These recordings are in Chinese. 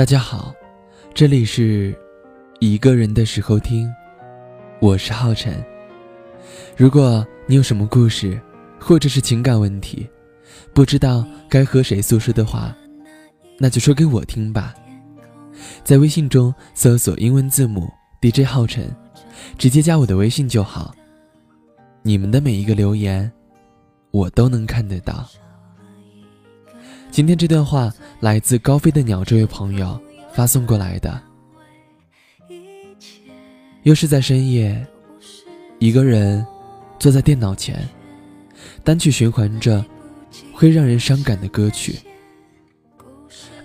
大家好，这里是一个人的时候听，我是浩辰。如果你有什么故事，或者是情感问题，不知道该和谁诉说的话，那就说给我听吧。在微信中搜索英文字母 DJ 浩辰，直接加我的微信就好。你们的每一个留言，我都能看得到。今天这段话来自高飞的鸟这位朋友发送过来的。又是在深夜，一个人坐在电脑前，单曲循环着会让人伤感的歌曲，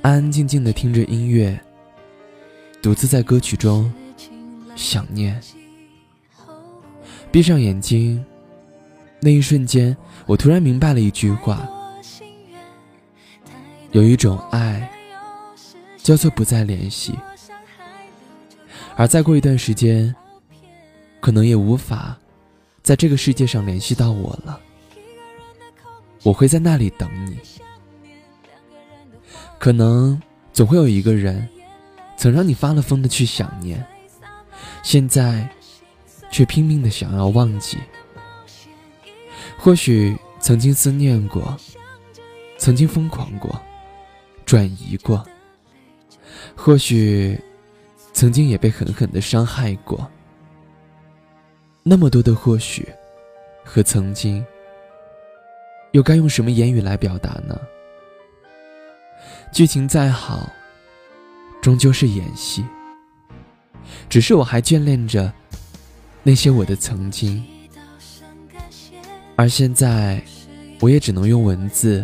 安安静静的听着音乐，独自在歌曲中想念。闭上眼睛，那一瞬间，我突然明白了一句话。有一种爱，叫做不再联系，而再过一段时间，可能也无法在这个世界上联系到我了。我会在那里等你。可能总会有一个人，曾让你发了疯的去想念，现在却拼命的想要忘记。或许曾经思念过，曾经疯狂过。转移过，或许曾经也被狠狠的伤害过。那么多的或许和曾经，又该用什么言语来表达呢？剧情再好，终究是演戏。只是我还眷恋着那些我的曾经，而现在，我也只能用文字